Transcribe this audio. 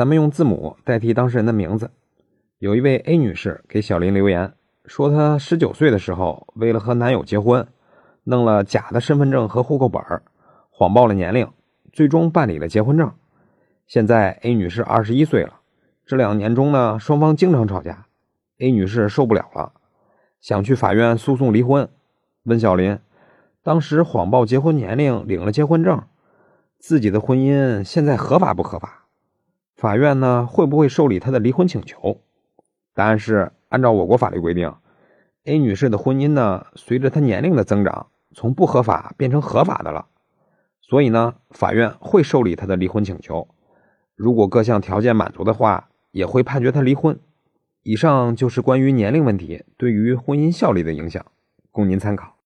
咱们用字母代替当事人的名字。有一位 A 女士给小林留言说，她十九岁的时候，为了和男友结婚，弄了假的身份证和户口本谎报了年龄，最终办理了结婚证。现在 A 女士二十一岁了，这两年中呢，双方经常吵架，A 女士受不了了，想去法院诉讼离婚。问小林，当时谎报结婚年龄，领了结婚证，自己的婚姻现在合法不合法？法院呢会不会受理她的离婚请求？答案是，按照我国法律规定，A 女士的婚姻呢，随着她年龄的增长，从不合法变成合法的了。所以呢，法院会受理她的离婚请求。如果各项条件满足的话，也会判决她离婚。以上就是关于年龄问题对于婚姻效力的影响，供您参考。